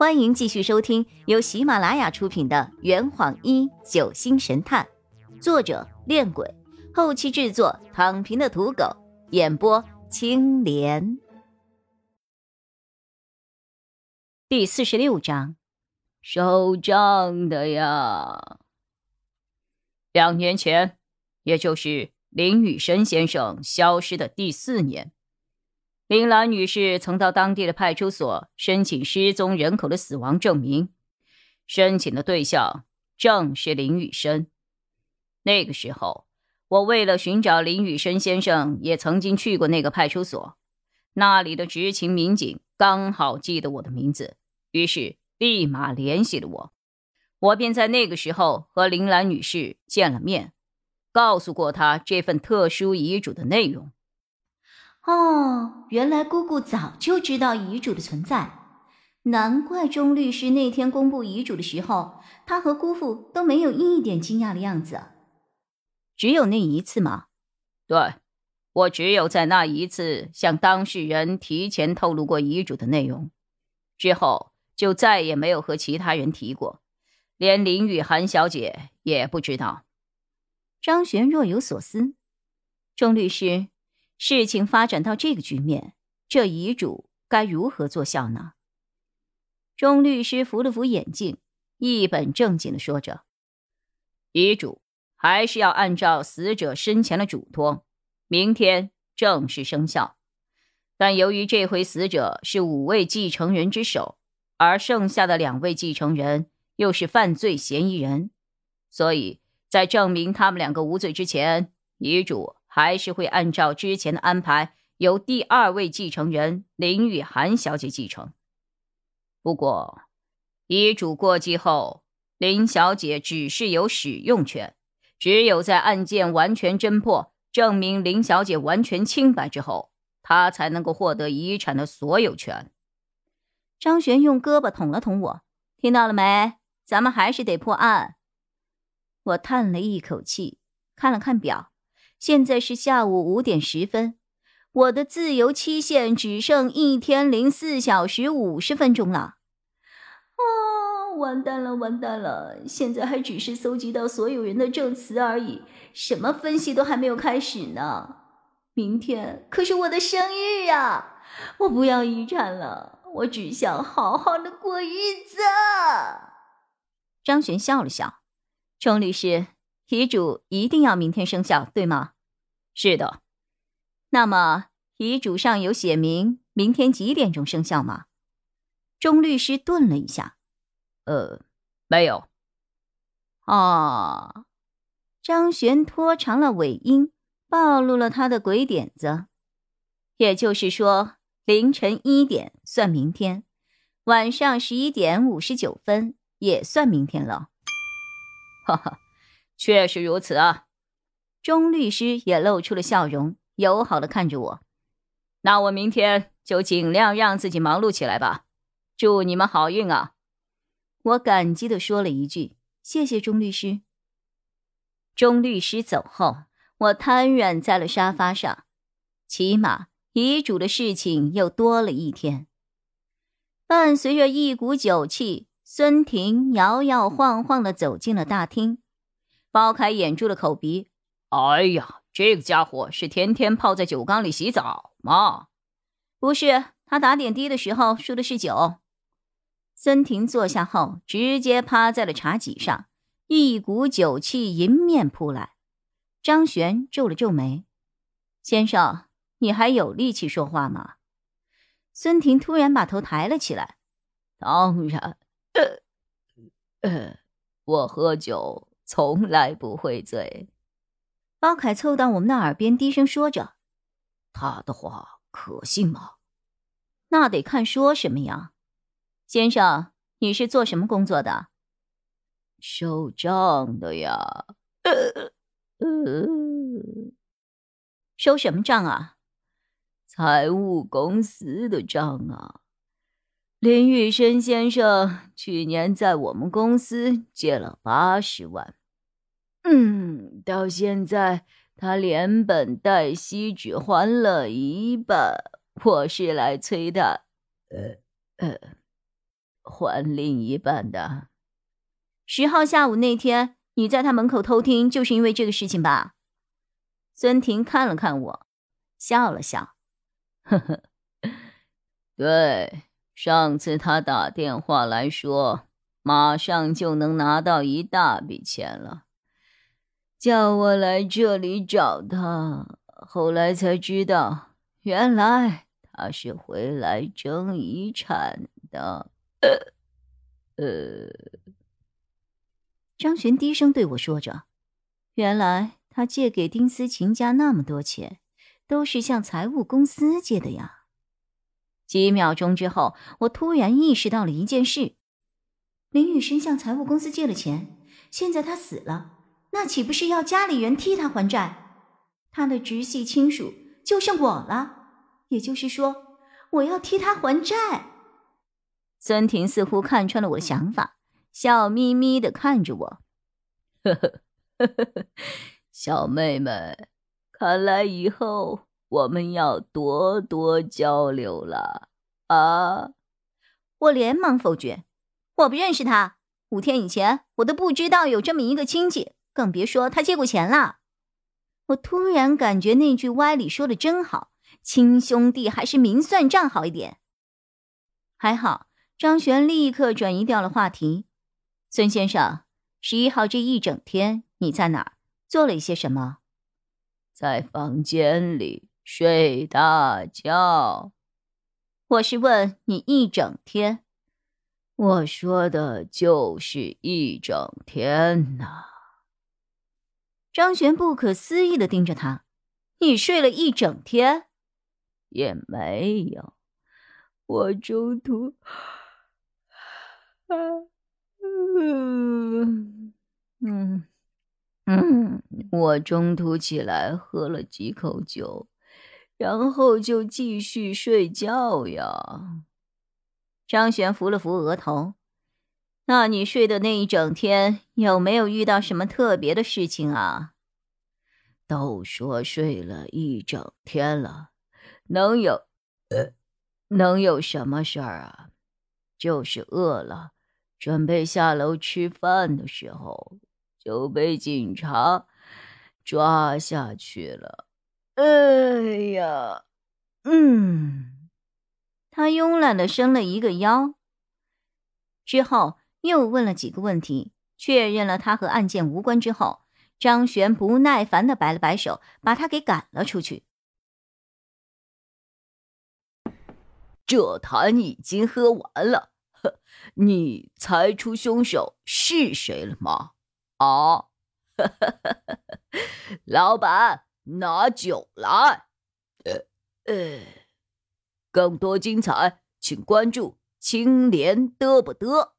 欢迎继续收听由喜马拉雅出品的《圆谎一九星神探》，作者：恋鬼，后期制作：躺平的土狗，演播：青莲。第四十六章，收账的呀。两年前，也就是林雨生先生消失的第四年。林兰女士曾到当地的派出所申请失踪人口的死亡证明，申请的对象正是林雨生。那个时候，我为了寻找林雨生先生，也曾经去过那个派出所。那里的执勤民警刚好记得我的名字，于是立马联系了我。我便在那个时候和林兰女士见了面，告诉过她这份特殊遗嘱的内容。哦，原来姑姑早就知道遗嘱的存在，难怪钟律师那天公布遗嘱的时候，他和姑父都没有一点惊讶的样子。只有那一次吗？对，我只有在那一次向当事人提前透露过遗嘱的内容，之后就再也没有和其他人提过，连林雨涵小姐也不知道。张璇若有所思，钟律师。事情发展到这个局面，这遗嘱该如何作效呢？钟律师扶了扶眼镜，一本正经的说着：“遗嘱还是要按照死者生前的嘱托，明天正式生效。但由于这回死者是五位继承人之首，而剩下的两位继承人又是犯罪嫌疑人，所以在证明他们两个无罪之前，遗嘱。”还是会按照之前的安排，由第二位继承人林雨涵小姐继承。不过，遗嘱过继后，林小姐只是有使用权，只有在案件完全侦破、证明林小姐完全清白之后，她才能够获得遗产的所有权。张璇用胳膊捅了捅我，听到了没？咱们还是得破案。我叹了一口气，看了看表。现在是下午五点十分，我的自由期限只剩一天零四小时五十分钟了。啊，完蛋了，完蛋了！现在还只是搜集到所有人的证词而已，什么分析都还没有开始呢。明天可是我的生日啊！我不要遗产了，我只想好好的过日子。张璇笑了笑，钟律师。遗嘱一定要明天生效，对吗？是的。那么遗嘱上有写明明天几点钟生效吗？钟律师顿了一下，呃，没有。哦，张璇拖长了尾音，暴露了他的鬼点子。也就是说，凌晨一点算明天，晚上十一点五十九分也算明天了。哈哈。确实如此啊，钟律师也露出了笑容，友好的看着我。那我明天就尽量让自己忙碌起来吧。祝你们好运啊！我感激的说了一句：“谢谢钟律师。”钟律师走后，我瘫软在了沙发上。起码遗嘱的事情又多了一天。伴随着一股酒气，孙婷摇摇晃晃的走进了大厅。包凯掩住了口鼻。哎呀，这个家伙是天天泡在酒缸里洗澡吗？不是，他打点滴的时候输的是酒。孙婷坐下后，直接趴在了茶几上，一股酒气迎面扑来。张璇皱了皱眉：“先生，你还有力气说话吗？”孙婷突然把头抬了起来：“当然，呃，呃，我喝酒。”从来不会醉。包凯凑到我们的耳边低声说着：“他的话可信吗？那得看说什么呀。先生，你是做什么工作的？收账的呀。呃收什么账啊？财务公司的账啊。林玉生先生去年在我们公司借了八十万。”嗯，到现在他连本带息只还了一半，我是来催他。呃呃，还另一半的。十号下午那天，你在他门口偷听，就是因为这个事情吧？孙婷看了看我，笑了笑，呵呵，对，上次他打电话来说，马上就能拿到一大笔钱了，叫我来这里找他。后来才知道，原来他是回来争遗产的。呃，张璇低声对我说着：“原来他借给丁思琴家那么多钱，都是向财务公司借的呀。”几秒钟之后，我突然意识到了一件事：林雨生向财务公司借了钱，现在他死了，那岂不是要家里人替他还债？他的直系亲属就剩我了，也就是说，我要替他还债。孙婷似乎看穿了我的想法。笑眯眯的看着我，呵呵呵呵，小妹妹，看来以后我们要多多交流了啊！我连忙否决，我不认识他，五天以前我都不知道有这么一个亲戚，更别说他借过钱了。我突然感觉那句歪理说的真好，亲兄弟还是明算账好一点。还好，张璇立刻转移掉了话题。孙先生，十一号这一整天你在哪儿？做了一些什么？在房间里睡大觉。我是问你一整天。我说的就是一整天呐。张璇不可思议的盯着他：“你睡了一整天？也没有，我中途……啊。”嗯嗯嗯，我中途起来喝了几口酒，然后就继续睡觉呀。张璇扶了扶额头，那你睡的那一整天有没有遇到什么特别的事情啊？都说睡了一整天了，能有呃，能有什么事儿啊？就是饿了。准备下楼吃饭的时候，就被警察抓下去了。哎呀，嗯，他慵懒的伸了一个腰，之后又问了几个问题，确认了他和案件无关之后，张璇不耐烦的摆了摆手，把他给赶了出去。这坛已经喝完了。呵你猜出凶手是谁了吗？啊，老板，拿酒来。呃，更多精彩，请关注青莲嘚不嘚。